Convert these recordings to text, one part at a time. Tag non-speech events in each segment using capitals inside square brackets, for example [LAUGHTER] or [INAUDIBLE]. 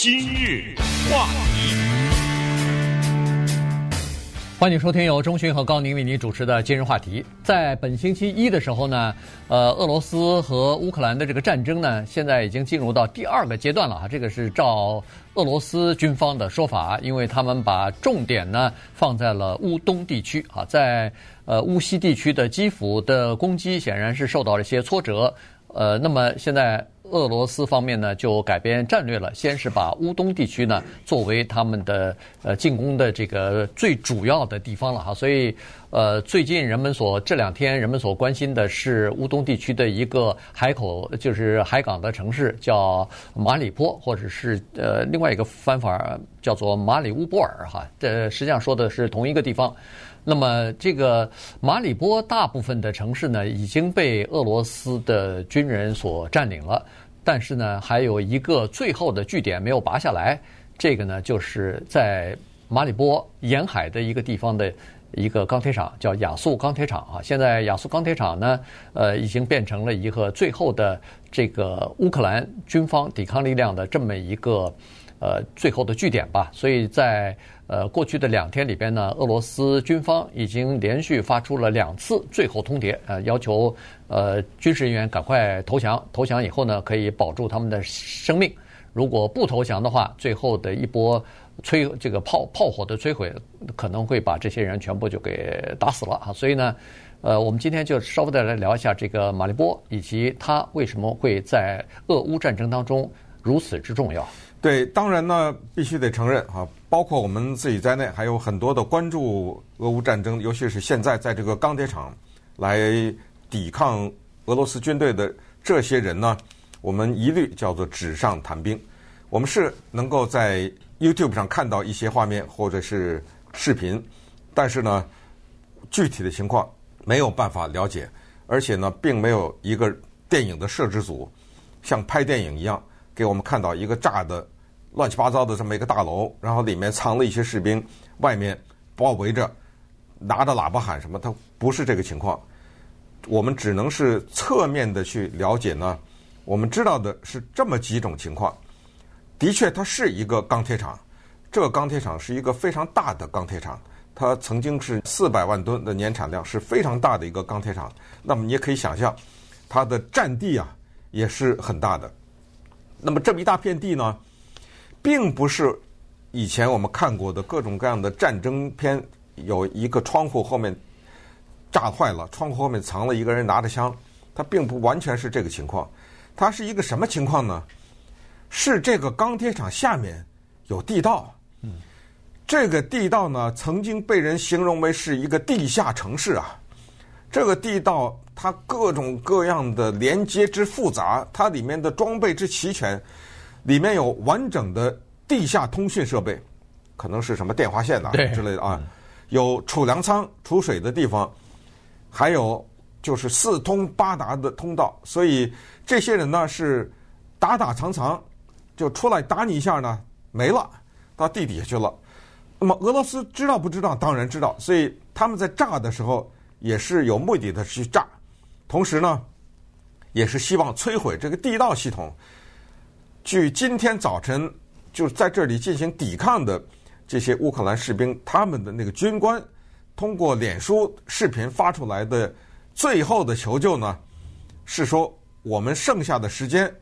今日话题，欢迎收听由钟迅和高宁为您主持的今日话题。在本星期一的时候呢，呃，俄罗斯和乌克兰的这个战争呢，现在已经进入到第二个阶段了啊。这个是照俄罗斯军方的说法，因为他们把重点呢放在了乌东地区啊，在呃乌西地区的基辅的攻击显然是受到了一些挫折。呃，那么现在俄罗斯方面呢就改变战略了，先是把乌东地区呢作为他们的呃进攻的这个最主要的地方了哈，所以呃最近人们所这两天人们所关心的是乌东地区的一个海口，就是海港的城市叫马里波，或者是呃另外一个翻法叫做马里乌波尔哈，这实际上说的是同一个地方。那么，这个马里波大部分的城市呢，已经被俄罗斯的军人所占领了。但是呢，还有一个最后的据点没有拔下来。这个呢，就是在马里波沿海的一个地方的一个钢铁厂，叫亚速钢铁厂啊。现在亚速钢铁厂呢，呃，已经变成了一个最后的这个乌克兰军方抵抗力量的这么一个呃最后的据点吧。所以在呃，过去的两天里边呢，俄罗斯军方已经连续发出了两次最后通牒，呃，要求呃军事人员赶快投降，投降以后呢，可以保住他们的生命。如果不投降的话，最后的一波摧这个炮炮火的摧毁，可能会把这些人全部就给打死了啊。所以呢，呃，我们今天就稍微的来聊一下这个马利波，以及他为什么会在俄乌战争当中如此之重要。对，当然呢，必须得承认哈，包括我们自己在内，还有很多的关注俄乌战争，尤其是现在在这个钢铁厂来抵抗俄罗斯军队的这些人呢，我们一律叫做纸上谈兵。我们是能够在 YouTube 上看到一些画面或者是视频，但是呢，具体的情况没有办法了解，而且呢，并没有一个电影的摄制组像拍电影一样。给我们看到一个炸的乱七八糟的这么一个大楼，然后里面藏了一些士兵，外面包围着，拿着喇叭喊什么？它不是这个情况。我们只能是侧面的去了解呢。我们知道的是这么几种情况。的确，它是一个钢铁厂，这个钢铁厂是一个非常大的钢铁厂，它曾经是四百万吨的年产量，是非常大的一个钢铁厂。那么你也可以想象，它的占地啊也是很大的。那么这么一大片地呢，并不是以前我们看过的各种各样的战争片，有一个窗户后面炸坏了，窗户后面藏了一个人拿着枪，它并不完全是这个情况。它是一个什么情况呢？是这个钢铁厂下面有地道，嗯，这个地道呢，曾经被人形容为是一个地下城市啊，这个地道。它各种各样的连接之复杂，它里面的装备之齐全，里面有完整的地下通讯设备，可能是什么电话线呐、啊、之类的啊，有储粮仓储水的地方，还有就是四通八达的通道，所以这些人呢是打打藏藏，就出来打你一下呢没了，到地底下去了。那么俄罗斯知道不知道？当然知道，所以他们在炸的时候也是有目的的去炸。同时呢，也是希望摧毁这个地道系统。据今天早晨就在这里进行抵抗的这些乌克兰士兵，他们的那个军官通过脸书视频发出来的最后的求救呢，是说我们剩下的时间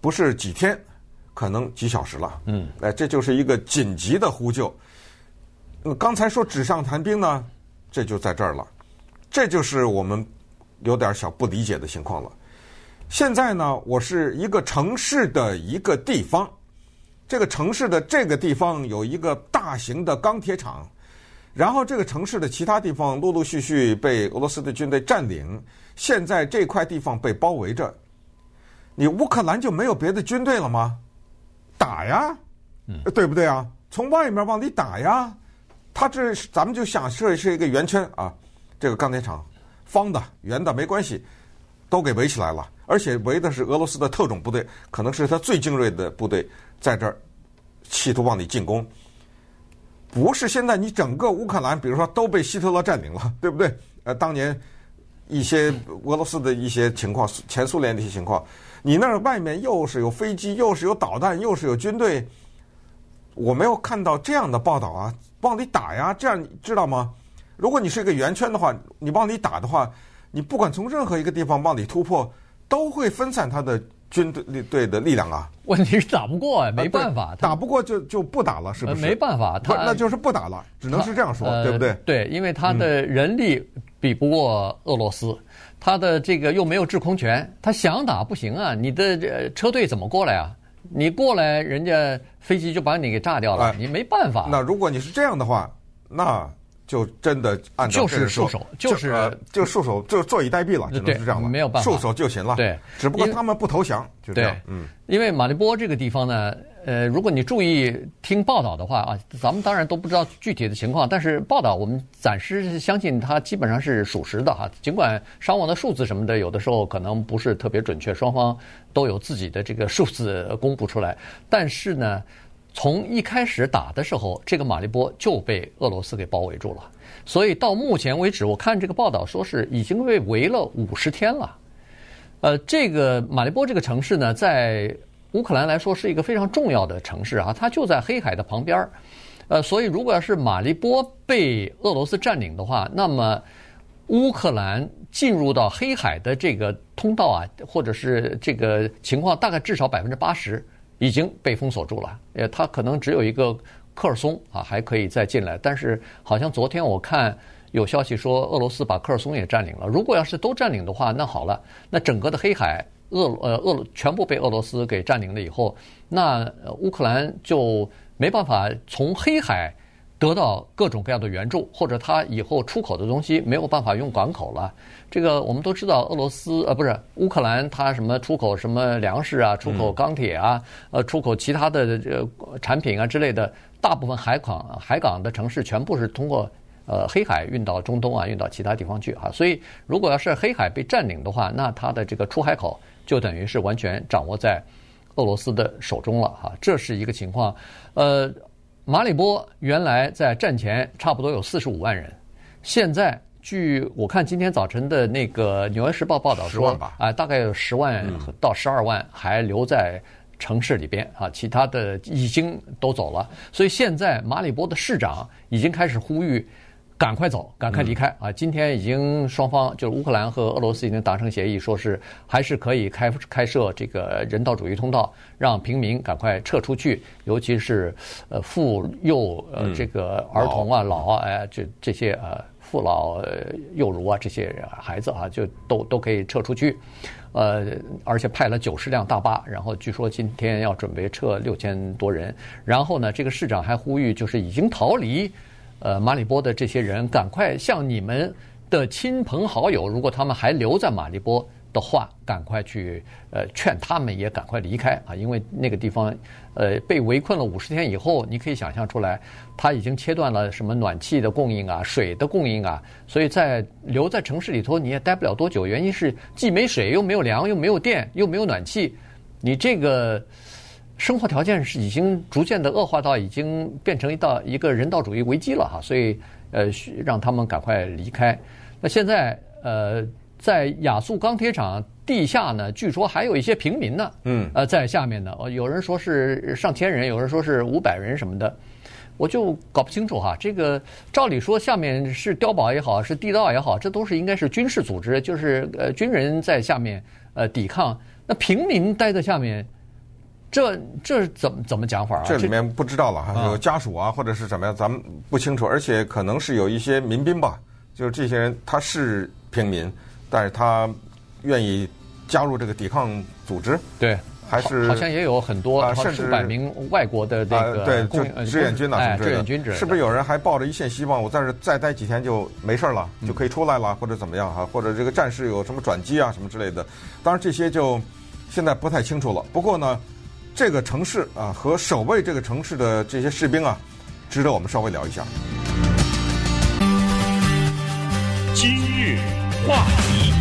不是几天，可能几小时了。嗯，哎，这就是一个紧急的呼救。那么刚才说纸上谈兵呢，这就在这儿了。这就是我们。有点小不理解的情况了。现在呢，我是一个城市的一个地方，这个城市的这个地方有一个大型的钢铁厂，然后这个城市的其他地方陆陆续续被俄罗斯的军队占领，现在这块地方被包围着，你乌克兰就没有别的军队了吗？打呀，对不对啊？从外面往里打呀，他这咱们就想设是一个圆圈啊，这个钢铁厂。方的、圆的没关系，都给围起来了，而且围的是俄罗斯的特种部队，可能是他最精锐的部队，在这儿企图往里进攻。不是现在你整个乌克兰，比如说都被希特勒占领了，[LAUGHS] 对不对？呃，当年一些俄罗斯的一些情况，前苏联的一些情况，你那儿外面又是有飞机，又是有导弹，又是有军队，我没有看到这样的报道啊，往里打呀，这样你知道吗？如果你是一个圆圈的话，你往里打的话，你不管从任何一个地方往里突破，都会分散他的军队队的力量啊。问题是打不过啊，没办法，打不过就就不打了，是不是？没办法，他那就是不打了，只能是这样说，对不对？对，因为他的人力比不过俄罗斯，他的这个又没有制空权，他想打不行啊，你的车队怎么过来啊？你过来，人家飞机就把你给炸掉了，你没办法。那如果你是这样的话，那。就真的按照就是束手，就是就束手，就坐以待毙了，只能是这样了，没有办法，束手就擒了。对，只不过他们不投降，就这样。嗯，因为马利波这个地方呢，呃，如果你注意听报道的话啊，咱们当然都不知道具体的情况，但是报道我们暂时相信它基本上是属实的哈。尽管伤亡的数字什么的有的时候可能不是特别准确，双方都有自己的这个数字公布出来，但是呢。从一开始打的时候，这个马利波就被俄罗斯给包围住了。所以到目前为止，我看这个报道说是已经被围了五十天了。呃，这个马利波这个城市呢，在乌克兰来说是一个非常重要的城市啊，它就在黑海的旁边儿。呃，所以如果要是马利波被俄罗斯占领的话，那么乌克兰进入到黑海的这个通道啊，或者是这个情况，大概至少百分之八十。已经被封锁住了，呃，他可能只有一个科尔松啊，还可以再进来。但是好像昨天我看有消息说，俄罗斯把科尔松也占领了。如果要是都占领的话，那好了，那整个的黑海俄呃俄全部被俄罗斯给占领了以后，那乌克兰就没办法从黑海。得到各种各样的援助，或者他以后出口的东西没有办法用港口了。这个我们都知道，俄罗斯呃不是乌克兰，它什么出口什么粮食啊，出口钢铁啊，呃出口其他的这个产品啊之类的，大部分海港海港的城市全部是通过呃黑海运到中东啊，运到其他地方去啊。所以如果要是黑海被占领的话，那它的这个出海口就等于是完全掌握在俄罗斯的手中了哈。这是一个情况，呃。马里波原来在战前差不多有四十五万人，现在据我看今天早晨的那个《纽约时报》报道说，啊，大概有十万到十二万还留在城市里边啊，其他的已经都走了。所以现在马里波的市长已经开始呼吁。赶快走，赶快离开啊！今天已经双方就是乌克兰和俄罗斯已经达成协议，说是还是可以开开设这个人道主义通道，让平民赶快撤出去，尤其是呃妇幼呃这个儿童啊、老啊哎这这些呃父老幼孺啊这些孩子啊就都都可以撤出去，呃而且派了九十辆大巴，然后据说今天要准备撤六千多人，然后呢这个市长还呼吁就是已经逃离。呃，马里波的这些人，赶快向你们的亲朋好友，如果他们还留在马里波的话，赶快去呃劝他们也赶快离开啊！因为那个地方呃被围困了五十天以后，你可以想象出来，他已经切断了什么暖气的供应啊、水的供应啊，所以在留在城市里头你也待不了多久。原因是既没水，又没有粮，又没有电，又没有暖气，你这个。生活条件是已经逐渐的恶化到已经变成一道一个人道主义危机了哈，所以呃，让他们赶快离开。那现在呃，在亚速钢铁厂地下呢，据说还有一些平民呢，嗯，呃，在下面呢，有人说是上千人，有人说是五百人什么的，我就搞不清楚哈。这个照理说，下面是碉堡也好，是地道也好，这都是应该是军事组织，就是呃军人在下面呃抵抗，那平民待在下面。这这怎么怎么讲法啊？这里面不知道了哈，有家属啊，或者是怎么样，咱们不清楚。而且可能是有一些民兵吧，就是这些人他是平民，但是他愿意加入这个抵抗组织。对，还是好像也有很多甚至数百名外国的这个对就志愿军呐，志愿军是不是有人还抱着一线希望，我在这再待几天就没事了，就可以出来了，或者怎么样哈？或者这个战事有什么转机啊，什么之类的？当然这些就现在不太清楚了。不过呢。这个城市啊，和守卫这个城市的这些士兵啊，值得我们稍微聊一下。今日话题，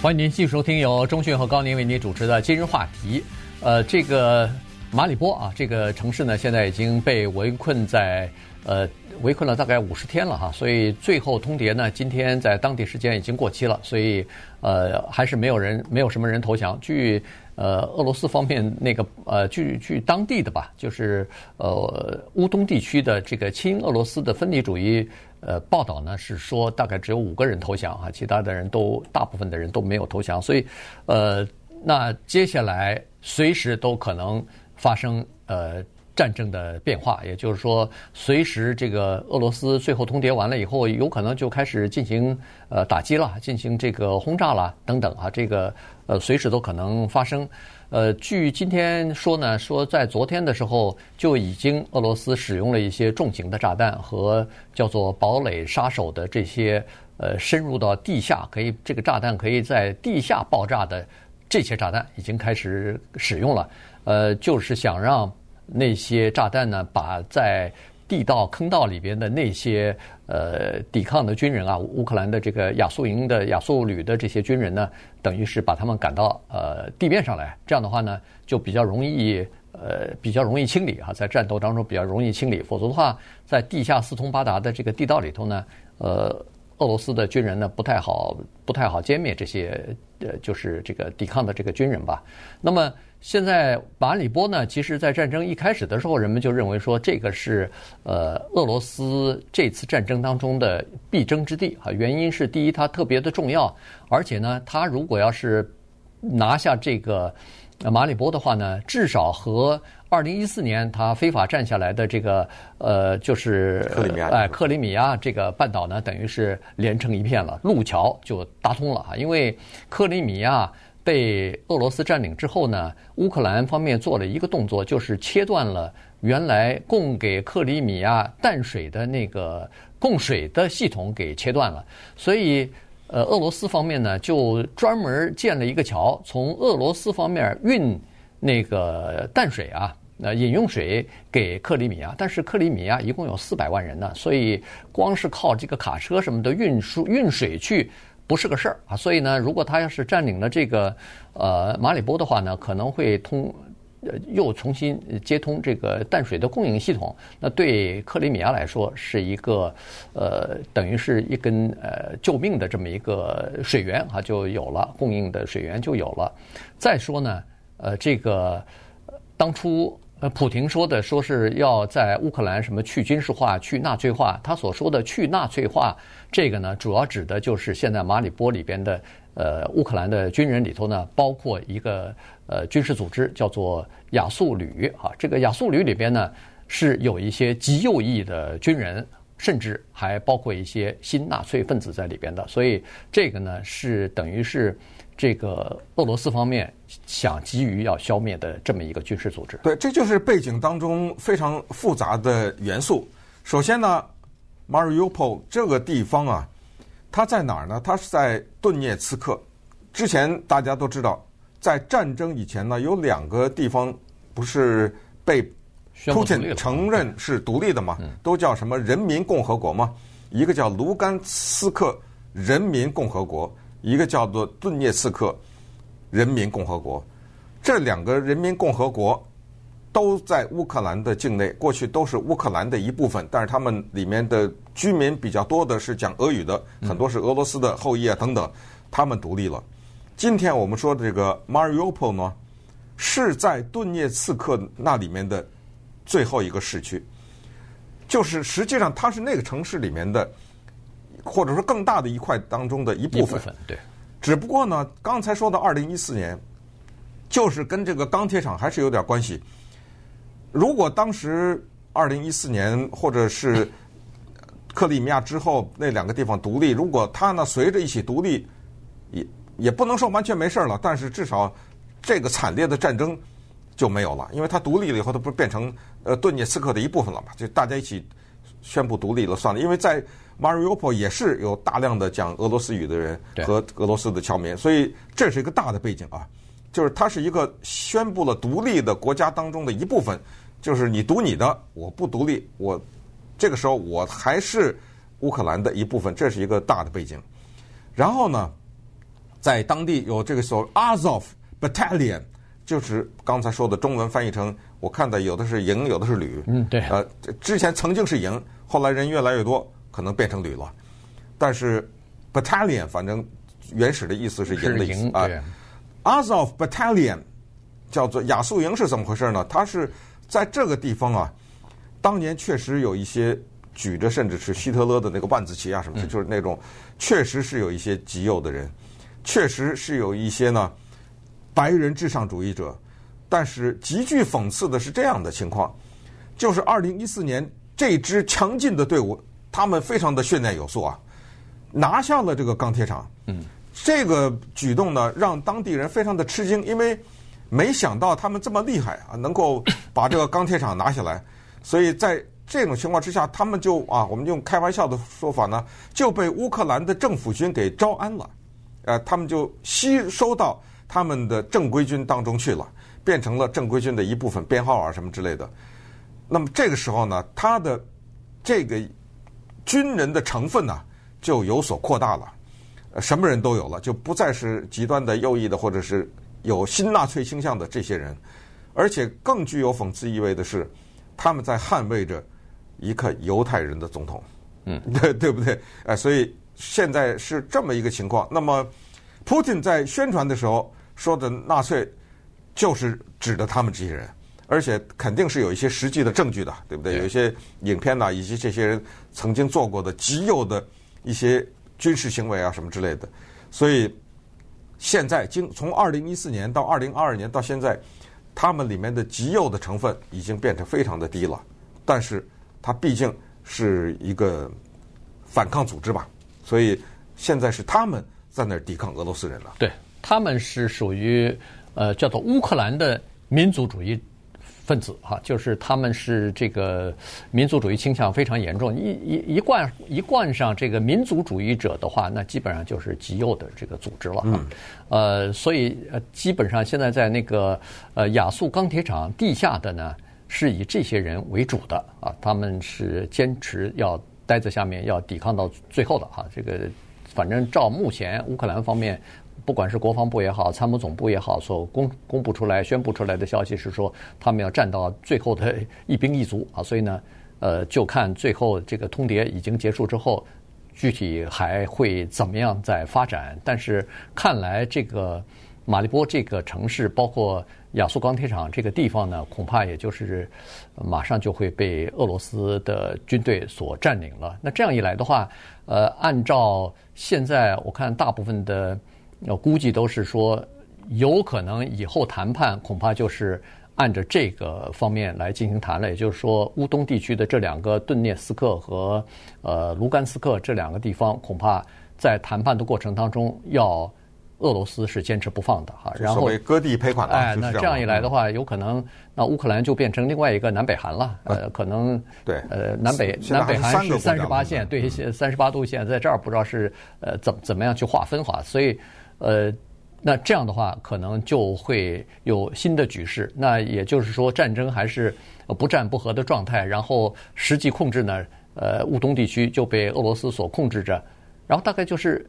欢迎您继续收听由钟讯和高宁为您主持的《今日话题》。呃，这个马里波啊，这个城市呢，现在已经被围困在呃。围困了大概五十天了哈，所以最后通牒呢，今天在当地时间已经过期了，所以呃还是没有人，没有什么人投降。据呃，俄罗斯方面那个呃，据据当地的吧，就是呃乌东地区的这个亲俄罗斯的分离主义呃报道呢，是说大概只有五个人投降啊，其他的人都大部分的人都没有投降，所以呃，那接下来随时都可能发生呃。战争的变化，也就是说，随时这个俄罗斯最后通牒完了以后，有可能就开始进行呃打击了，进行这个轰炸了等等啊，这个呃随时都可能发生。呃，据今天说呢，说在昨天的时候就已经俄罗斯使用了一些重型的炸弹和叫做堡垒杀手的这些呃深入到地下可以这个炸弹可以在地下爆炸的这些炸弹已经开始使用了，呃，就是想让。那些炸弹呢，把在地道坑道里边的那些呃抵抗的军人啊，乌克兰的这个亚速营的亚速旅的这些军人呢，等于是把他们赶到呃地面上来。这样的话呢，就比较容易呃比较容易清理啊，在战斗当中比较容易清理。否则的话，在地下四通八达的这个地道里头呢，呃，俄罗斯的军人呢不太好不太好歼灭这些呃就是这个抵抗的这个军人吧。那么。现在马里波呢，其实，在战争一开始的时候，人们就认为说，这个是呃俄罗斯这次战争当中的必争之地啊。原因是第一，它特别的重要，而且呢，它如果要是拿下这个马里波的话呢，至少和二零一四年他非法占下来的这个呃，就是克里米亚，哎，克里米亚这个半岛呢，等于是连成一片了，路桥就搭通了啊，因为克里米亚。被俄罗斯占领之后呢，乌克兰方面做了一个动作，就是切断了原来供给克里米亚淡水的那个供水的系统，给切断了。所以，呃，俄罗斯方面呢，就专门建了一个桥，从俄罗斯方面运那个淡水啊，呃，饮用水给克里米亚。但是克里米亚一共有四百万人呢，所以光是靠这个卡车什么的运输运水去。不是个事儿啊，所以呢，如果他要是占领了这个呃马里波的话呢，可能会通呃又重新接通这个淡水的供应系统，那对克里米亚来说是一个呃等于是一根呃救命的这么一个水源啊，就有了供应的水源就有了。再说呢，呃这个当初。呃，普廷说的说是要在乌克兰什么去军事化、去纳粹化。他所说的去纳粹化，这个呢，主要指的就是现在马里波里边的呃乌克兰的军人里头呢，包括一个呃军事组织叫做亚速旅啊。这个亚速旅里边呢，是有一些极右翼的军人，甚至还包括一些新纳粹分子在里边的。所以这个呢，是等于是。这个俄罗斯方面想急于要消灭的这么一个军事组织，对，这就是背景当中非常复杂的元素。首先呢，Mariupol 这个地方啊，它在哪儿呢？它是在顿涅茨克。之前大家都知道，在战争以前呢，有两个地方不是被普京承认是独立的嘛，都叫什么人民共和国嘛？一个叫卢甘斯克人民共和国。一个叫做顿涅茨克人民共和国，这两个人民共和国都在乌克兰的境内，过去都是乌克兰的一部分，但是他们里面的居民比较多的是讲俄语的，很多是俄罗斯的后裔啊等等，他们独立了。今天我们说的这个 Mariupol 呢，是在顿涅茨克那里面的最后一个市区，就是实际上它是那个城市里面的。或者说更大的一块当中的一部分，对。只不过呢，刚才说的二零一四年，就是跟这个钢铁厂还是有点关系。如果当时二零一四年或者是 [LAUGHS] 克里米亚之后那两个地方独立，如果它呢随着一起独立，也也不能说完全没事了，但是至少这个惨烈的战争就没有了，因为它独立了以后，它不是变成呃顿涅茨克的一部分了嘛？就大家一起宣布独立了算了，因为在。Mariupol 也是有大量的讲俄罗斯语的人和俄罗斯的侨民，所以这是一个大的背景啊，就是它是一个宣布了独立的国家当中的一部分，就是你独你的，我不独立，我这个时候我还是乌克兰的一部分，这是一个大的背景。然后呢，在当地有这个所谓 Azov Battalion，就是刚才说的中文翻译成，我看的有的是营，有的是旅，嗯，对，呃，之前曾经是营，后来人越来越多。可能变成旅了，但是 battalion 反正原始的意思是营的意思啊。Azov Battalion 叫做亚速营是怎么回事呢？它是在这个地方啊，当年确实有一些举着甚至是希特勒的那个万字旗啊什么的，就是那种确实是有一些极右的人，确实是有一些呢白人至上主义者。但是极具讽刺的是这样的情况，就是二零一四年这支强劲的队伍，他们非常的训练有素啊，拿下了这个钢铁厂。嗯。这个举动呢，让当地人非常的吃惊，因为没想到他们这么厉害啊，能够把这个钢铁厂拿下来。[LAUGHS] 所以在这种情况之下，他们就啊，我们用开玩笑的说法呢，就被乌克兰的政府军给招安了，呃，他们就吸收到他们的正规军当中去了，变成了正规军的一部分，编号啊什么之类的。那么这个时候呢，他的这个军人的成分呢，就有所扩大了。什么人都有了，就不再是极端的右翼的，或者是有新纳粹倾向的这些人，而且更具有讽刺意味的是，他们在捍卫着一个犹太人的总统，嗯，[LAUGHS] 对对不对？哎，所以现在是这么一个情况。那么，普京在宣传的时候说的纳粹，就是指的他们这些人，而且肯定是有一些实际的证据的，对不对？有一些影片呐，以及这些人曾经做过的极右的一些。军事行为啊，什么之类的，所以现在经从二零一四年到二零二二年到现在，他们里面的极右的成分已经变成非常的低了。但是它毕竟是一个反抗组织吧，所以现在是他们在那儿抵抗俄罗斯人了。对，他们是属于呃叫做乌克兰的民族主义。分子哈，就是他们是这个民族主义倾向非常严重，一一一贯一贯上这个民族主义者的话，那基本上就是极右的这个组织了哈。嗯、呃，所以呃，基本上现在在那个呃亚速钢铁厂地下的呢，是以这些人为主的啊，他们是坚持要待在下面，要抵抗到最后的哈。这个反正照目前乌克兰方面。不管是国防部也好，参谋总部也好，所公公布出来、宣布出来的消息是说，他们要战到最后的一兵一卒啊！所以呢，呃，就看最后这个通牒已经结束之后，具体还会怎么样再发展。但是看来这个马利波这个城市，包括亚速钢铁厂这个地方呢，恐怕也就是马上就会被俄罗斯的军队所占领了。那这样一来的话，呃，按照现在我看大部分的。我估计都是说，有可能以后谈判恐怕就是按着这个方面来进行谈了。也就是说，乌东地区的这两个顿涅斯克和呃卢甘斯克这两个地方，恐怕在谈判的过程当中，要俄罗斯是坚持不放的哈。然后割地赔款。哎，那这样一来的话，有可能那乌克兰就变成另外一个南北韩了。呃，可能对呃南北南北韩是三十八线，对三十八度线，在这儿不知道是呃怎怎么样去划分哈，所以。呃，那这样的话，可能就会有新的局势。那也就是说，战争还是不战不和的状态。然后实际控制呢，呃，乌东地区就被俄罗斯所控制着。然后大概就是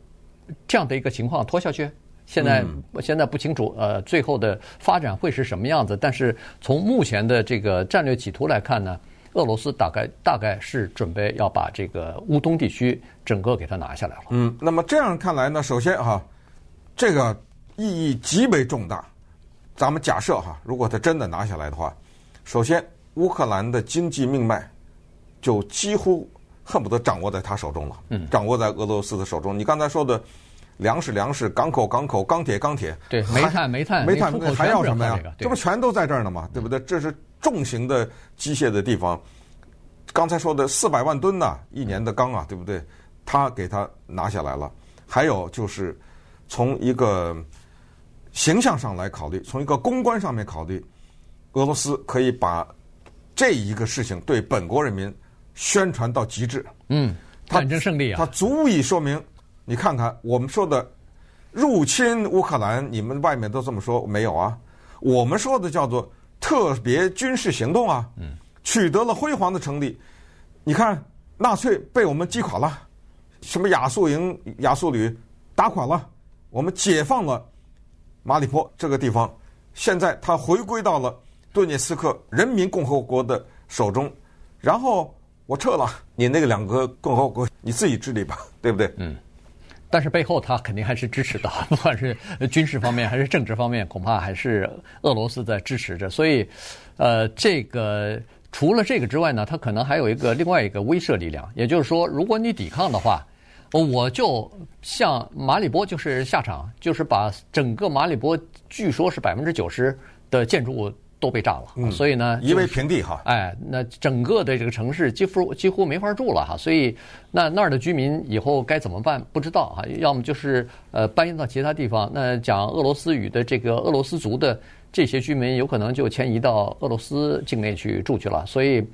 这样的一个情况拖下去。现在现在不清楚，呃，最后的发展会是什么样子。但是从目前的这个战略企图来看呢，俄罗斯大概大概是准备要把这个乌东地区整个给它拿下来了。嗯，那么这样看来呢，首先哈。这个意义极为重大。咱们假设哈，如果他真的拿下来的话，首先乌克兰的经济命脉就几乎恨不得掌握在他手中了，嗯，掌握在俄罗斯的手中。你刚才说的粮食、粮食、港口、港口、钢铁、钢铁，对，煤炭、煤炭、煤炭，还要什么呀？这不全都在这儿呢吗？对不对？这是重型的机械的地方。刚才说的四百万吨呐，一年的钢啊，对不对？他给他拿下来了。还有就是。从一个形象上来考虑，从一个公关上面考虑，俄罗斯可以把这一个事情对本国人民宣传到极致。嗯，战争胜利啊，它足以说明。你看看我们说的入侵乌克兰，你们外面都这么说，没有啊？我们说的叫做特别军事行动啊，嗯，取得了辉煌的成立。你看，纳粹被我们击垮了，什么亚速营、亚速旅打垮了。我们解放了马里坡这个地方，现在它回归到了顿涅斯克人民共和国的手中，然后我撤了，你那个两个共和国你自己治理吧，对不对？嗯，但是背后他肯定还是支持的，[LAUGHS] 不管是军事方面还是政治方面，恐怕还是俄罗斯在支持着。所以，呃，这个除了这个之外呢，他可能还有一个另外一个威慑力量，也就是说，如果你抵抗的话，我就像马里波就是下场，就是把整个马里波，据说是百分之九十的建筑物。都被炸了，嗯、所以呢，夷为平地哈。哎，那整个的这个城市几乎几乎没法住了哈。所以那那儿的居民以后该怎么办？不知道哈。要么就是呃搬到其他地方。那讲俄罗斯语的这个俄罗斯族的这些居民，有可能就迁移到俄罗斯境内去住去了。所以，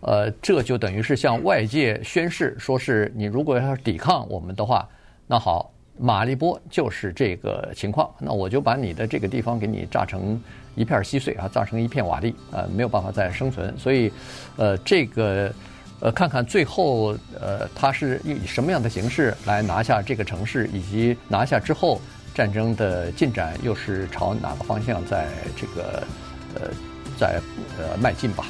呃，这就等于是向外界宣示，说是你如果要抵抗我们的话，那好，马利波就是这个情况。那我就把你的这个地方给你炸成。一片稀碎啊，炸成一片瓦砾，呃，没有办法再生存。所以，呃，这个，呃，看看最后，呃，他是以什么样的形式来拿下这个城市，以及拿下之后战争的进展又是朝哪个方向在这个，呃，在呃迈进吧。